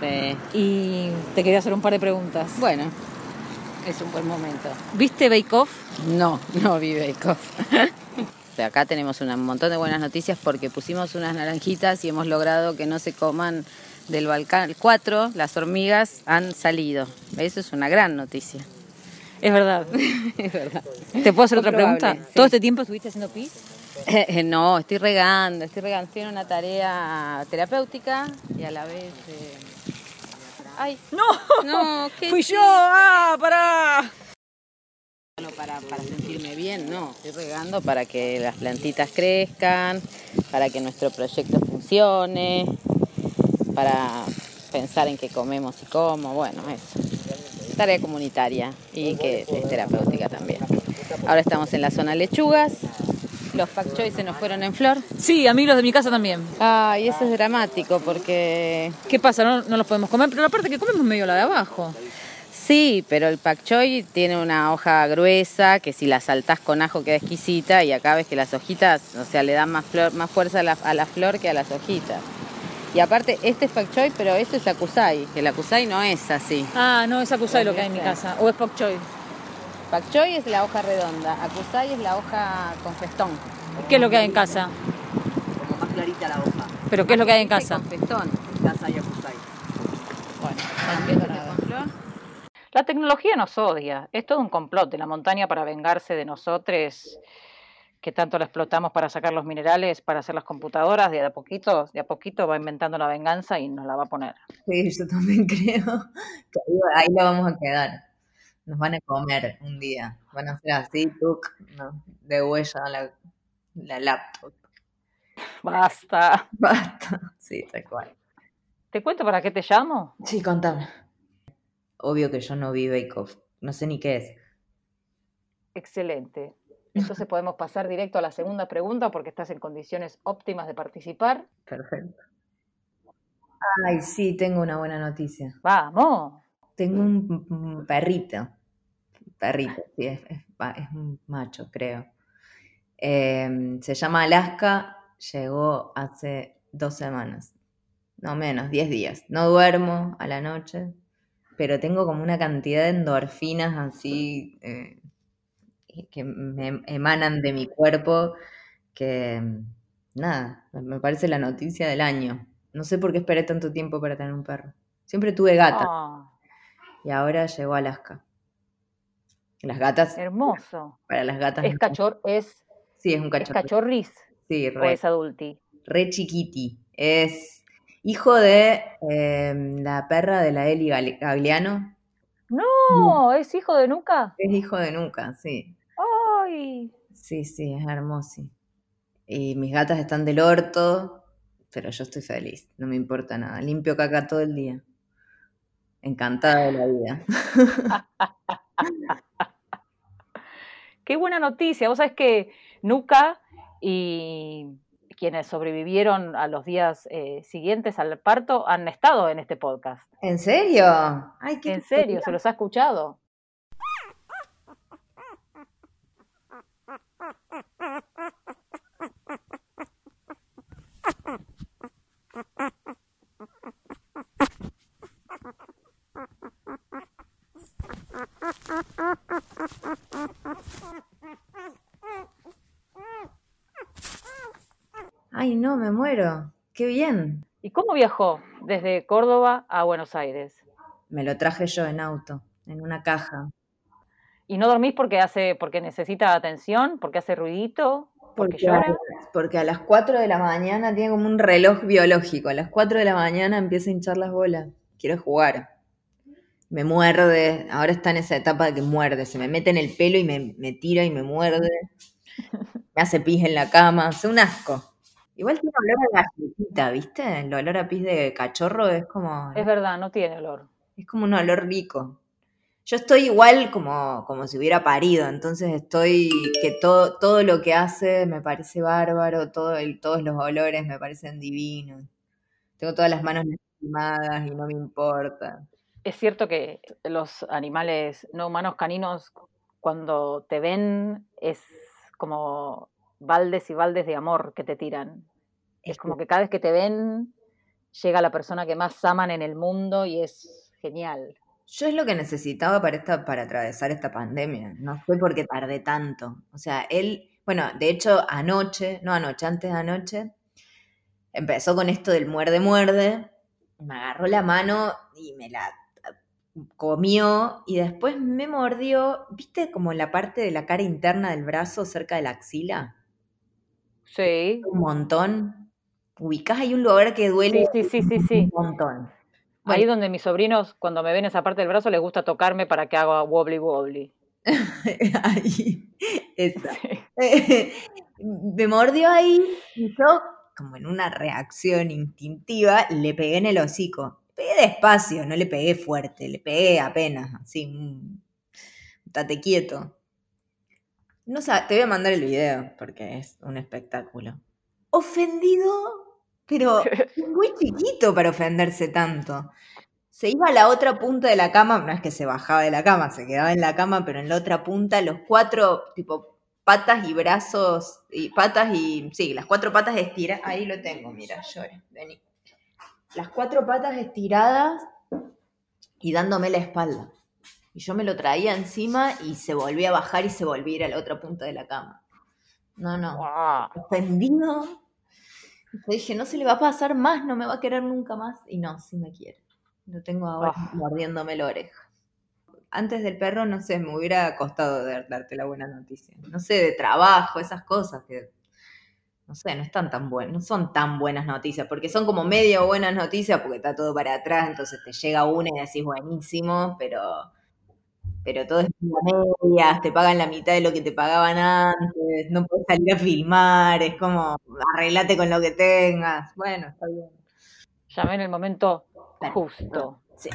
Sí. Y te quería hacer un par de preguntas. Bueno, es un buen momento. ¿Viste Bake Off? No, no vi Bake Off. Acá tenemos un montón de buenas noticias porque pusimos unas naranjitas y hemos logrado que no se coman del Balcán 4, las hormigas han salido. Eso es una gran noticia. Es verdad. es verdad. ¿Te puedo hacer otra pregunta? sí. ¿Todo este tiempo estuviste haciendo pis? Eh, no, estoy regando, estoy regando. Tiene una tarea terapéutica y a la vez... eh, Ay, ¡No! no, ¿qué ¡Fui yo! ¡Ah, pará! Bueno, para, para sentirme bien, no, estoy regando para que las plantitas crezcan, para que nuestro proyecto funcione, para pensar en qué comemos y cómo, bueno, eso. Tarea comunitaria y que es terapéutica también. Ahora estamos en la zona lechugas, los pak choi se nos fueron en flor. Sí, a mí los de mi casa también. Ay, eso es dramático porque ¿Qué pasa? No, no los podemos comer, pero la parte que comemos es medio la de abajo. Sí, pero el pak choi tiene una hoja gruesa que si la saltás con ajo queda exquisita y acá ves que las hojitas, o sea, le dan más, flor, más fuerza a la, a la flor que a las hojitas. Y aparte, este es pak choi, pero eso es akusai, que el akusai no es así. Ah, no, es akusai lo que hay en mi casa. O es pak choy. Pak choi es la hoja redonda, akusai es la hoja con festón. ¿Qué es lo que hay en casa? como más clarita la hoja. ¿Pero qué es lo que hay en casa? Con festón. Casa y akusai. Bueno, también con flor. La tecnología nos odia. Es todo un complot de la montaña para vengarse de nosotros, que tanto la explotamos para sacar los minerales, para hacer las computadoras. De a poquito, de a poquito va inventando la venganza y nos la va a poner. Sí, yo también creo que ahí, ahí lo vamos a quedar. Nos van a comer un día. Van a hacer así, tuk, no, de huella la, la laptop. Basta. Basta. Sí, tal cual. ¿Te cuento para qué te llamo? Sí, contame. Obvio que yo no vi Bake Off. No sé ni qué es. Excelente. Entonces podemos pasar directo a la segunda pregunta porque estás en condiciones óptimas de participar. Perfecto. Ay, sí, tengo una buena noticia. Vamos. Tengo un perrito. Perrito, sí, es, es un macho, creo. Eh, se llama Alaska, llegó hace dos semanas, no menos, diez días. No duermo a la noche, pero tengo como una cantidad de endorfinas así eh, que me emanan de mi cuerpo que, nada, me- me parece la noticia del año. No sé por qué esperé tanto tiempo para tener un perro. Siempre tuve gata. Ah, Y ahora llegó Alaska. Las gatas, hermoso. para las gatas. Es cachor, es, Sí, es un es cachorro. cachorris Sí, o re, es adulti. re chiquiti. Es hijo de eh, la perra de la Eli Gagliano. No, es hijo de Nuca. Es hijo de Nuca, sí. Ay, Sí, sí, es hermoso. Y mis gatas están del orto, pero yo estoy feliz, no me importa nada. Limpio caca todo el día. Encantada de la vida. qué buena noticia. Vos sabés que Nuca y quienes sobrevivieron a los días eh, siguientes al parto han estado en este podcast. ¿En serio? Ay, qué En serio, se los ha escuchado. Ay, no, me muero. Qué bien. ¿Y cómo viajó desde Córdoba a Buenos Aires? Me lo traje yo en auto, en una caja. ¿Y no dormís porque hace, porque necesita atención, porque hace ruidito, porque llora? porque a las 4 de la mañana tiene como un reloj biológico. A las 4 de la mañana empieza a hinchar las bolas. Quiere jugar. Me muerde. Ahora está en esa etapa de que muerde. Se me mete en el pelo y me, me tira y me muerde. Me hace pis en la cama. Hace un asco. Igual tiene olor a galletita, ¿viste? El olor a pis de cachorro es como... Es verdad, no tiene olor. Es como un olor rico. Yo estoy igual como, como si hubiera parido, entonces estoy que todo, todo lo que hace me parece bárbaro, todo el, todos los olores me parecen divinos. Tengo todas las manos lastimadas y no me importa. Es cierto que los animales no humanos caninos, cuando te ven, es como baldes y baldes de amor que te tiran. Es como que cada vez que te ven, llega la persona que más aman en el mundo y es genial. Yo es lo que necesitaba para, esta, para atravesar esta pandemia. No sé por qué tardé tanto. O sea, él, bueno, de hecho, anoche, no anoche, antes de anoche, empezó con esto del muerde, muerde. Me agarró la mano y me la comió y después me mordió, ¿viste como la parte de la cara interna del brazo cerca de la axila? Sí. Un montón. Ubicás ahí un lugar que duele Sí, sí, sí, sí, un montón. Ahí donde mis sobrinos, cuando me ven esa parte del brazo, les gusta tocarme para que haga wobbly wobbly. ahí, esa. me mordió ahí y yo, como en una reacción instintiva, le pegué en el hocico. Le pegué despacio, no le pegué fuerte, le pegué apenas, así, un tate quieto. No sé, te voy a mandar el video porque es un espectáculo. Ofendido, pero muy chiquito para ofenderse tanto. Se iba a la otra punta de la cama, no es que se bajaba de la cama, se quedaba en la cama, pero en la otra punta, los cuatro, tipo, patas y brazos, y patas y, sí, las cuatro patas estiradas, ahí lo tengo, mira, llore, vení. Las cuatro patas estiradas y dándome la espalda. Y yo me lo traía encima y se volvía a bajar y se volvía a ir a la otra punta de la cama. No, no. Wow. Ofendido. Yo dije, no se le va a pasar más, no me va a querer nunca más. Y no, sí me quiere. Lo tengo ahora Ah. mordiéndome la oreja. Antes del perro, no sé, me hubiera costado dar- darte la buena noticia. No sé, de trabajo, esas cosas que, no sé, no están tan buenas, no son tan buenas noticias, porque son como medio buenas noticias porque está todo para atrás, entonces te llega una y decís buenísimo, pero, pero todo es medias, te pagan la mitad de lo que te pagaban antes, no puedes salir a filmar, es como arreglate con lo que tengas. Bueno, está bien. Llamé en el momento justo. Sí.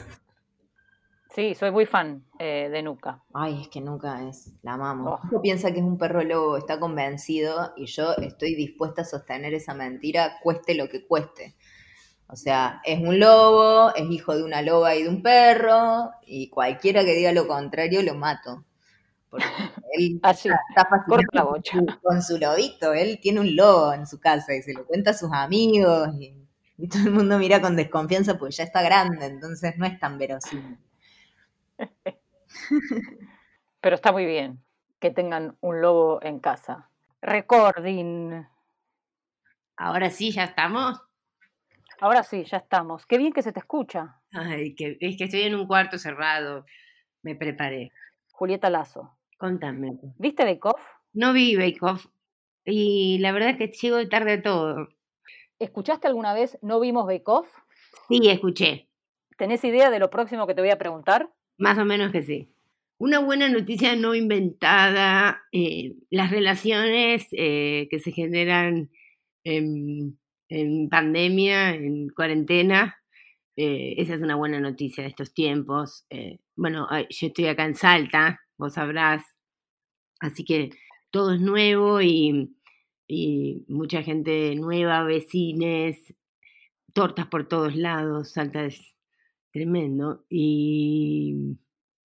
Sí, soy muy fan eh, de Nuca. Ay, es que nunca es, la amamos. Oh. Nico piensa que es un perro lobo, está convencido y yo estoy dispuesta a sostener esa mentira, cueste lo que cueste. O sea, es un lobo, es hijo de una loba y de un perro, y cualquiera que diga lo contrario lo mato. Porque él Así, está fascinado corta la bocha. con su- con su lobito, él tiene un lobo en su casa y se lo cuenta a sus amigos y, y todo el mundo mira con desconfianza porque ya está grande, entonces no es tan verosímil. Pero está muy bien que tengan un lobo en casa. Recording. Ahora sí, ya estamos. Ahora sí, ya estamos. Qué bien que se te escucha, Ay, que, es que estoy en un cuarto cerrado. Me preparé. Julieta Lazo. Contame. ¿Viste Bake Off? No vi Bake Off y la verdad es que llego tarde a todo. ¿Escuchaste alguna vez No vimos Bake Off? Sí, escuché. ¿Tenés idea de lo próximo que te voy a preguntar? Más o menos que sí. Una buena noticia no inventada, eh, las relaciones eh, que se generan en, en pandemia, en cuarentena, eh, esa es una buena noticia de estos tiempos. Eh, bueno, yo estoy acá en Salta, vos sabrás, así que todo es nuevo y, y mucha gente nueva, vecines, tortas por todos lados, Salta es tremendo. Y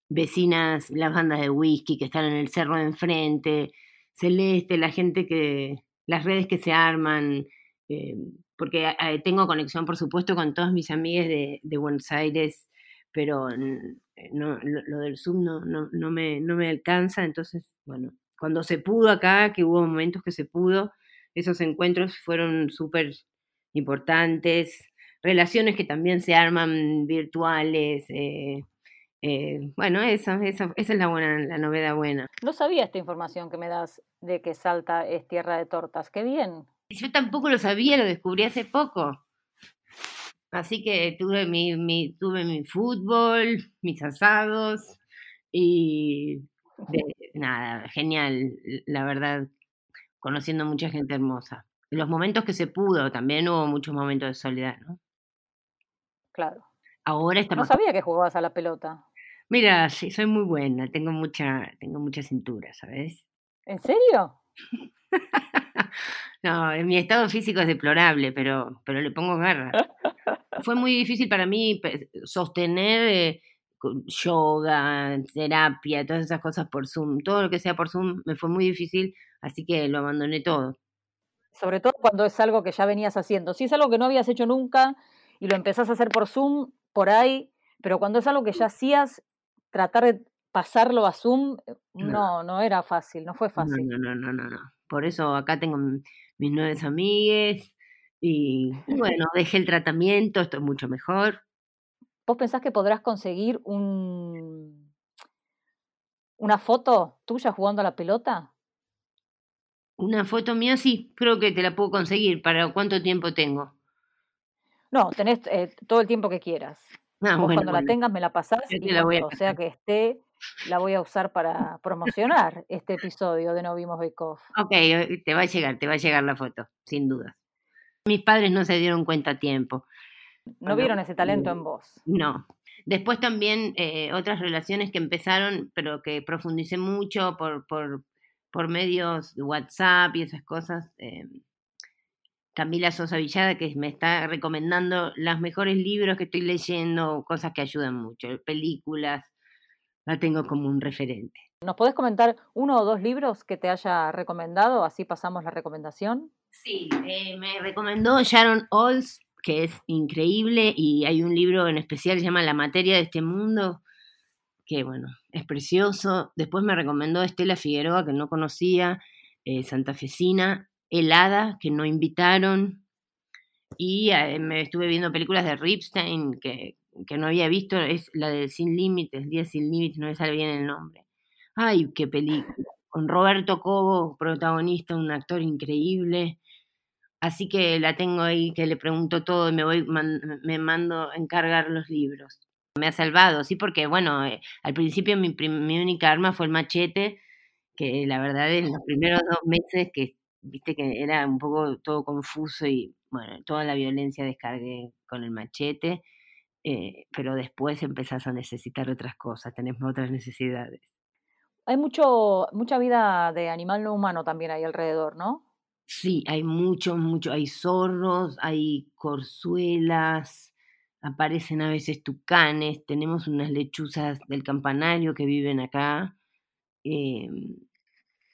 vecinas, las bandas de whisky que están en el cerro de enfrente, Celeste, la gente que, las redes que se arman, eh, porque eh, tengo conexión, por supuesto, con todos mis amigos de, Buenos Aires, pero mm, no, lo, del Zoom no, no, no, me, no me alcanza, entonces, bueno, cuando se pudo acá, que hubo momentos que se pudo, esos encuentros fueron súper importantes, relaciones que también se arman virtuales, eh, eh, bueno, eso, eso, esa es la buena, la novedad buena. No sabía esta información que me das de que Salta es tierra de tortas. Qué bien. Yo tampoco lo sabía, lo descubrí hace poco. Así que tuve mi, mi, tuve mi fútbol, mis asados y de, nada, genial, la verdad, conociendo mucha gente hermosa. Los momentos que se pudo, también hubo muchos momentos de soledad, ¿no? Claro. Ahora está No sabía que jugabas a la pelota. Mira, sí, soy muy buena, tengo mucha, tengo mucha cintura, ¿sabes? ¿En serio? no, mi estado físico es deplorable, pero, pero le pongo garra. Fue muy difícil para mí sostener eh, yoga, terapia, todas esas cosas por Zoom. Todo lo que sea por Zoom me fue muy difícil, así que lo abandoné todo. Sobre todo cuando es algo que ya venías haciendo. Si es algo que no habías hecho nunca y lo empezás a hacer por Zoom, por ahí, pero cuando es algo que ya hacías, tratar de pasarlo a Zoom, eh, no, no era fácil, no fue fácil. No, no, no, no, no. Por eso acá tengo mis nueve amigues y, bueno, dejé el tratamiento, estoy mucho mejor. ¿Vos pensás que podrás conseguir un una foto tuya jugando a la pelota? Una foto mía, sí, creo que te la puedo conseguir. ¿Para cuánto tiempo tengo? No, tenés eh, todo el tiempo que quieras. Ah, bueno, cuando la tengas me la pasás y te la voy a cuando sea que esté, la voy a usar para promocionar este episodio de No Vimos Bake Off. Ok, eh, te va a llegar, te va a llegar la foto, sin duda. Mis padres no se dieron cuenta a tiempo. No vieron ese talento en vos. No. Después también eh, otras relaciones que empezaron, pero que profundicé mucho por, por, por medios de WhatsApp y esas cosas. eh, Camila Sosa Villada, que me está recomendando los mejores libros que estoy leyendo, cosas que ayudan mucho, películas, la tengo como un referente. ¿Nos podés comentar uno o dos libros que te haya recomendado? Así pasamos la recomendación. Sí, eh, me recomendó Sharon Olds, que es increíble, y hay un libro en especial que se llama La materia de este mundo, que bueno, es precioso. Después me recomendó Estela Figueroa, que no conocía, eh, santafesina, Helada, que no invitaron, y eh, me estuve viendo películas de Ripstein que, que no había visto, es la de Sin Límites, Día Sin Límites, no me sale bien el nombre. Ay, qué película. Con Roberto Cobo, protagonista, un actor increíble. Así que la tengo ahí, que le pregunto todo y me voy, me mando a encargar los libros. Me ha salvado, sí, porque bueno, eh, al principio mi, mi única arma fue el machete, que la verdad en los primeros dos meses que viste que era un poco todo confuso y bueno, toda la violencia descargué con el machete, eh, pero después empezás a necesitar otras cosas, tenés otras necesidades. Hay mucho, mucha vida de animal no humano también ahí alrededor, ¿no? Sí, hay mucho, mucho, hay zorros, hay corzuelas, aparecen a veces tucanes, tenemos unas lechuzas del campanario que viven acá. eh,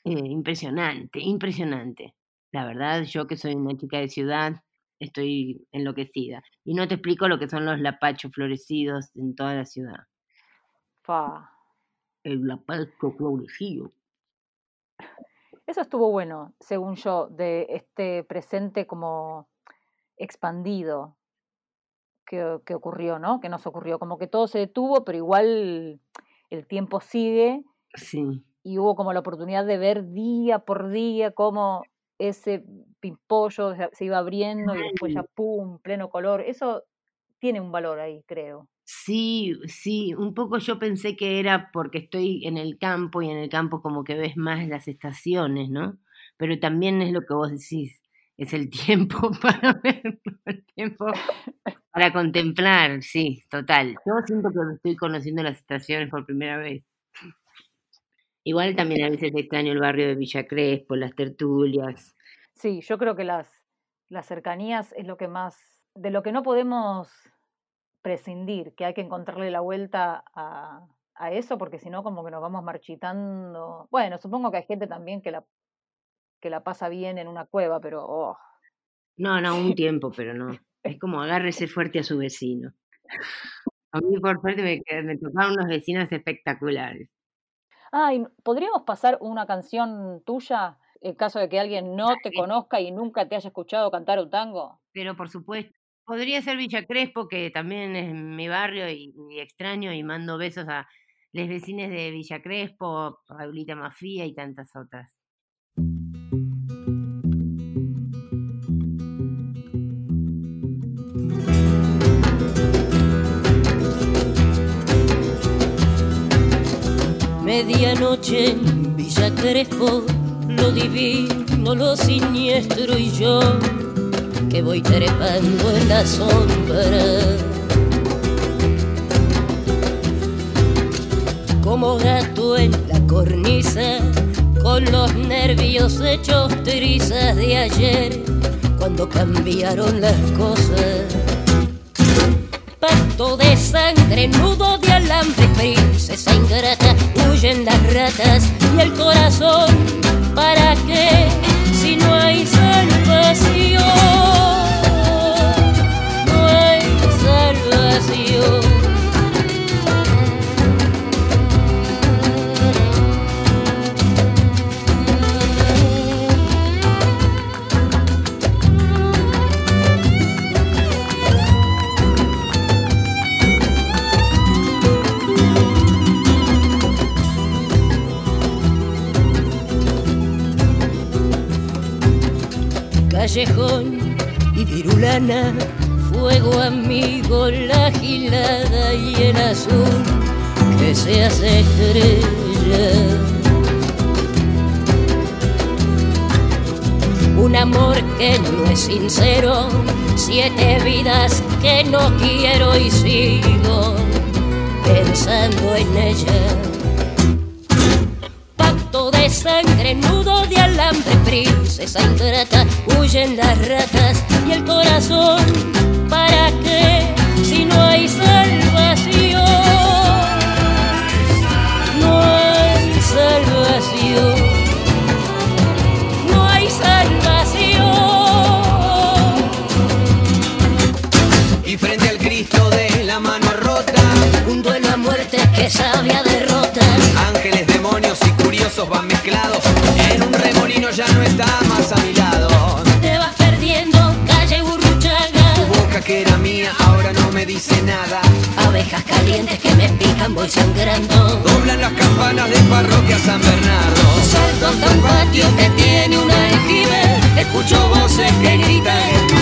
eh, impresionante, impresionante. La verdad, yo que soy una chica de ciudad, estoy enloquecida. Y no te explico lo que son los lapachos florecidos en toda la ciudad. Fa. El lapacho florecido. Eso estuvo bueno, según yo, de este presente como expandido que, que ocurrió, ¿no? Que nos ocurrió. Como que todo se detuvo, pero igual el tiempo sigue Sí, y hubo como la oportunidad de ver día por día cómo ese pimpollo se- iba abriendo y después ya pum, pleno color. Eso tiene un valor ahí, creo. Sí, sí, un poco yo pensé que era porque estoy en el campo y en el campo como que ves más las estaciones, ¿no? Pero también es lo que vos decís, es el tiempo para verlo, el tiempo para contemplar, sí, total. Yo siento que estoy conociendo las estaciones por primera vez. Igual también a veces extraño el barrio de Villa Crespo, las tertulias. Sí, yo creo que las, las cercanías es lo que más, de lo que no podemos prescindir, que hay que encontrarle la vuelta a, a eso, porque si no, como que nos vamos marchitando. Bueno, supongo que hay gente también que la, que la pasa bien en una cueva, pero oh, No, no, un tiempo, pero no. Es como agárrese fuerte a su vecino. A mí, por suerte, me, me tocaron unos vecinos espectaculares. Ah, y ¿podríamos pasar una canción tuya en caso de que alguien no te conozca y nunca te haya escuchado cantar un tango? Pero por supuesto, podría ser Villa Crespo, que también es mi barrio y, y extraño, y mando besos a los vecinos de Villa Crespo, Paulita Mafía y tantas otras. Medianoche en Villa Crespo, lo divino, lo siniestro y yo que voy trepando en la sombra. Como gato en la cornisa, con los nervios hechos trizas de ayer, cuando cambiaron las cosas pacto de sangre, nudo de alambre, princesa ingrata, huyen las ratas y el corazón, ¿para qué? Si no hay salvación, no hay vacío. Callejón y virulana, fuego amigo, la gilada y el azul que se hace estrella. Un amor que no es sincero, siete vidas que no quiero y sigo pensando en ella de sangre, nudo de alambre, princesa ingrata, huyen las ratas y el corazón, ¿para qué si no hay salvación? No hay salvación, no hay salvación. Y frente al Cristo de la mano rota, un duelo a muerte que sabe a ya no está más a mi lado. Te vas perdiendo, calle burruchaga. Tu boca que era mía ahora no me dice nada. Abejas calientes que me pican, voy sangrando. Doblan las campanas de parroquia San Bernardo. Salto hasta un patio que tiene un aljibe. Escucho voces que gritan.